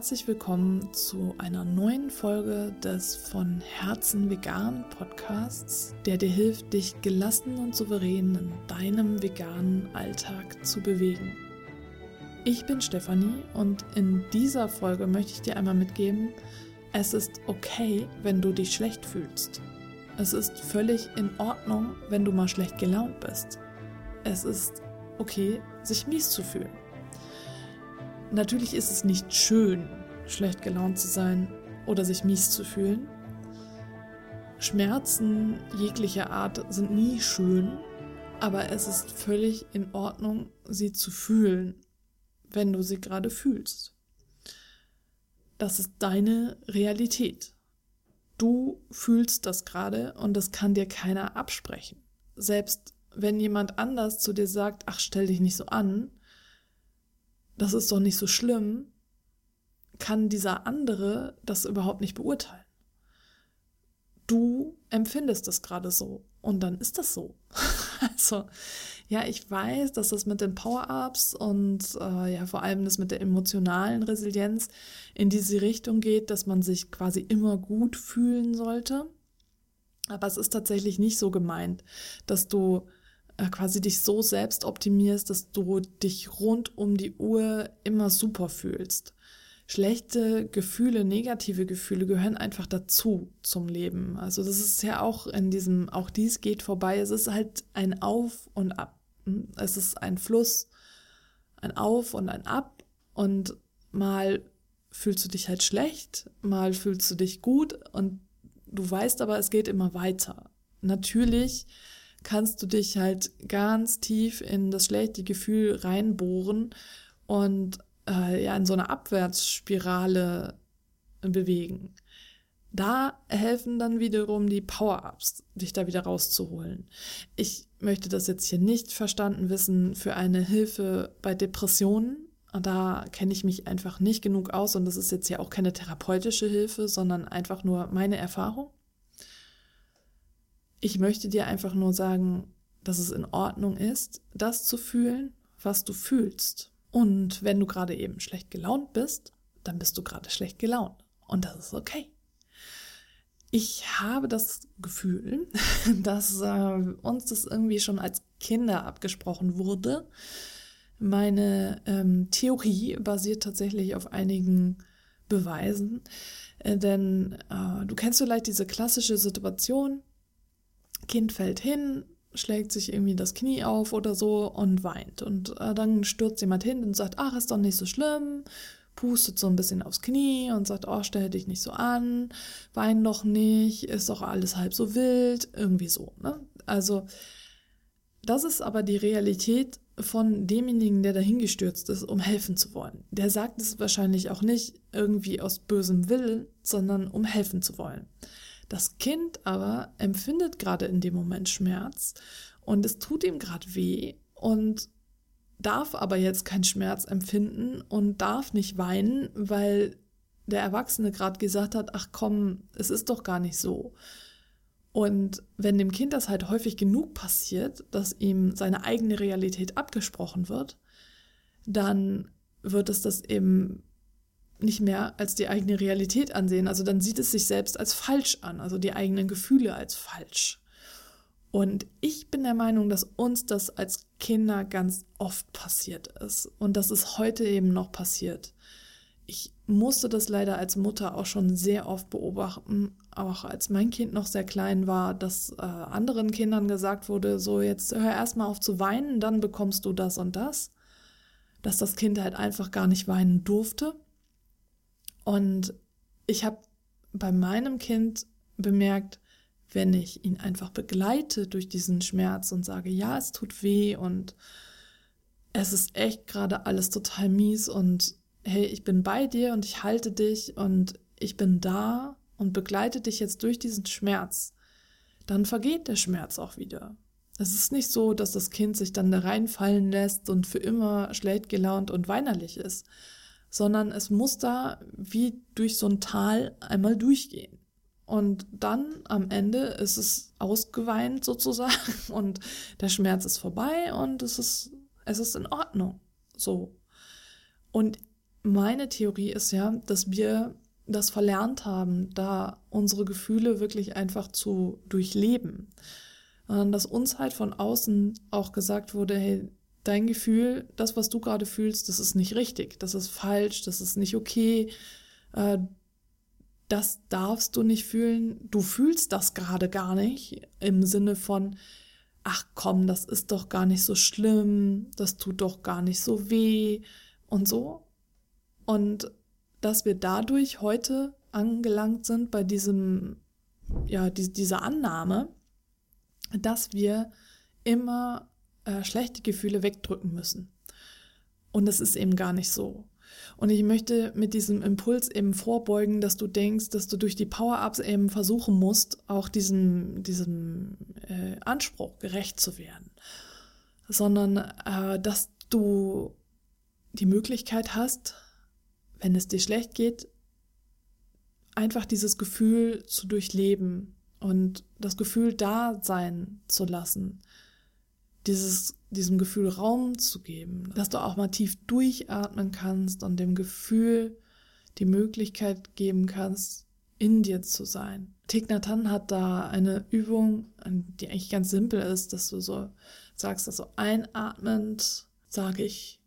herzlich willkommen zu einer neuen Folge des von Herzen vegan Podcasts, der dir hilft, dich gelassen und souverän in deinem veganen Alltag zu bewegen. Ich bin Stefanie und in dieser Folge möchte ich dir einmal mitgeben, es ist okay, wenn du dich schlecht fühlst. Es ist völlig in Ordnung, wenn du mal schlecht gelaunt bist. Es ist okay, sich mies zu fühlen. Natürlich ist es nicht schön, schlecht gelaunt zu sein oder sich mies zu fühlen. Schmerzen jeglicher Art sind nie schön, aber es ist völlig in Ordnung, sie zu fühlen, wenn du sie gerade fühlst. Das ist deine Realität. Du fühlst das gerade und das kann dir keiner absprechen. Selbst wenn jemand anders zu dir sagt, ach, stell dich nicht so an, das ist doch nicht so schlimm, kann dieser andere das überhaupt nicht beurteilen. Du empfindest es gerade so und dann ist das so. also, ja, ich weiß, dass das mit den Power-Ups und äh, ja, vor allem das mit der emotionalen Resilienz in diese Richtung geht, dass man sich quasi immer gut fühlen sollte. Aber es ist tatsächlich nicht so gemeint, dass du quasi dich so selbst optimierst, dass du dich rund um die Uhr immer super fühlst. Schlechte Gefühle, negative Gefühle gehören einfach dazu zum Leben. Also das ist ja auch in diesem, auch dies geht vorbei. Es ist halt ein Auf und Ab. Es ist ein Fluss, ein Auf und ein Ab. Und mal fühlst du dich halt schlecht, mal fühlst du dich gut und du weißt aber, es geht immer weiter. Natürlich kannst du dich halt ganz tief in das schlechte Gefühl reinbohren und äh, ja in so eine Abwärtsspirale bewegen. Da helfen dann wiederum die Power-Ups, dich da wieder rauszuholen. Ich möchte das jetzt hier nicht verstanden wissen für eine Hilfe bei Depressionen. Da kenne ich mich einfach nicht genug aus und das ist jetzt ja auch keine therapeutische Hilfe, sondern einfach nur meine Erfahrung. Ich möchte dir einfach nur sagen, dass es in Ordnung ist, das zu fühlen, was du fühlst. Und wenn du gerade eben schlecht gelaunt bist, dann bist du gerade schlecht gelaunt. Und das ist okay. Ich habe das Gefühl, dass äh, uns das irgendwie schon als Kinder abgesprochen wurde. Meine ähm, Theorie basiert tatsächlich auf einigen Beweisen. Äh, denn äh, du kennst vielleicht diese klassische Situation, Kind fällt hin, schlägt sich irgendwie das Knie auf oder so und weint. Und äh, dann stürzt jemand hin und sagt, ach, ist doch nicht so schlimm, pustet so ein bisschen aufs Knie und sagt, oh, stell dich nicht so an, wein doch nicht, ist doch alles halb so wild, irgendwie so. Ne? Also das ist aber die Realität von demjenigen, der dahingestürzt ist, um helfen zu wollen. Der sagt es wahrscheinlich auch nicht irgendwie aus bösem Willen, sondern um helfen zu wollen. Das Kind aber empfindet gerade in dem Moment Schmerz und es tut ihm gerade weh und darf aber jetzt keinen Schmerz empfinden und darf nicht weinen, weil der Erwachsene gerade gesagt hat, ach komm, es ist doch gar nicht so. Und wenn dem Kind das halt häufig genug passiert, dass ihm seine eigene Realität abgesprochen wird, dann wird es das eben nicht mehr als die eigene Realität ansehen. Also dann sieht es sich selbst als falsch an, also die eigenen Gefühle als falsch. Und ich bin der Meinung, dass uns das als Kinder ganz oft passiert ist und dass es heute eben noch passiert. Ich musste das leider als Mutter auch schon sehr oft beobachten, auch als mein Kind noch sehr klein war, dass äh, anderen Kindern gesagt wurde, so jetzt hör erstmal auf zu weinen, dann bekommst du das und das. Dass das Kind halt einfach gar nicht weinen durfte und ich habe bei meinem Kind bemerkt, wenn ich ihn einfach begleite durch diesen Schmerz und sage, ja, es tut weh und es ist echt gerade alles total mies und hey, ich bin bei dir und ich halte dich und ich bin da und begleite dich jetzt durch diesen Schmerz, dann vergeht der Schmerz auch wieder. Es ist nicht so, dass das Kind sich dann da reinfallen lässt und für immer schlecht gelaunt und weinerlich ist, sondern es muss da wie durch so ein Tal einmal durchgehen. Und dann am Ende ist es ausgeweint sozusagen und der Schmerz ist vorbei und es ist, es ist in Ordnung. So. Und meine Theorie ist ja, dass wir das verlernt haben, da unsere Gefühle wirklich einfach zu durchleben. Und dass uns halt von außen auch gesagt wurde, hey, dein Gefühl, das, was du gerade fühlst, das ist nicht richtig, das ist falsch, das ist nicht okay, äh, das darfst du nicht fühlen, du fühlst das gerade gar nicht im Sinne von, ach komm, das ist doch gar nicht so schlimm, das tut doch gar nicht so weh und so. Und dass wir dadurch heute angelangt sind bei diesem, ja, die, dieser Annahme, dass wir immer äh, schlechte Gefühle wegdrücken müssen. Und das ist eben gar nicht so. Und ich möchte mit diesem Impuls eben vorbeugen, dass du denkst, dass du durch die Power-Ups eben versuchen musst, auch diesem, diesem äh, Anspruch gerecht zu werden. Sondern äh, dass du die Möglichkeit hast, wenn es dir schlecht geht, einfach dieses Gefühl zu durchleben und das Gefühl da sein zu lassen. Dieses, diesem Gefühl Raum zu geben, dass du auch mal tief durchatmen kannst und dem Gefühl die Möglichkeit geben kannst, in dir zu sein. Thich Nhat Hanh hat da eine Übung, die eigentlich ganz simpel ist, dass du so sagst, also einatmend sage ich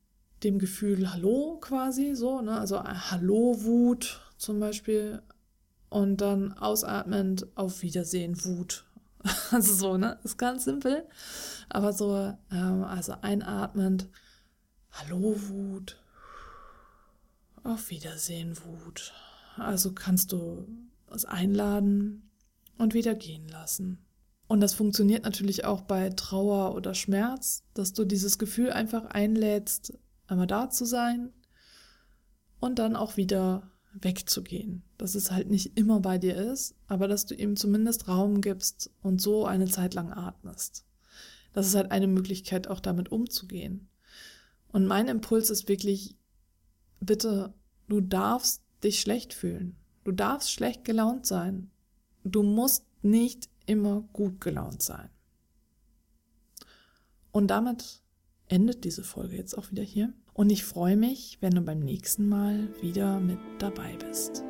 dem Gefühl Hallo quasi, so, ne? Also äh, Hallo-Wut zum Beispiel. Und dann ausatmend auf Wiedersehen Wut. Also so, ne? Ist ganz simpel. Aber so, ähm, also einatmend Hallo Wut. Auf Wiedersehen Wut. Also kannst du es einladen und wieder gehen lassen. Und das funktioniert natürlich auch bei Trauer oder Schmerz, dass du dieses Gefühl einfach einlädst, einmal da zu sein und dann auch wieder wegzugehen. Dass es halt nicht immer bei dir ist, aber dass du ihm zumindest Raum gibst und so eine Zeit lang atmest. Das ist halt eine Möglichkeit, auch damit umzugehen. Und mein Impuls ist wirklich, bitte, du darfst dich schlecht fühlen. Du darfst schlecht gelaunt sein. Du musst nicht immer gut gelaunt sein. Und damit endet diese Folge jetzt auch wieder hier. Und ich freue mich, wenn du beim nächsten Mal wieder mit dabei bist.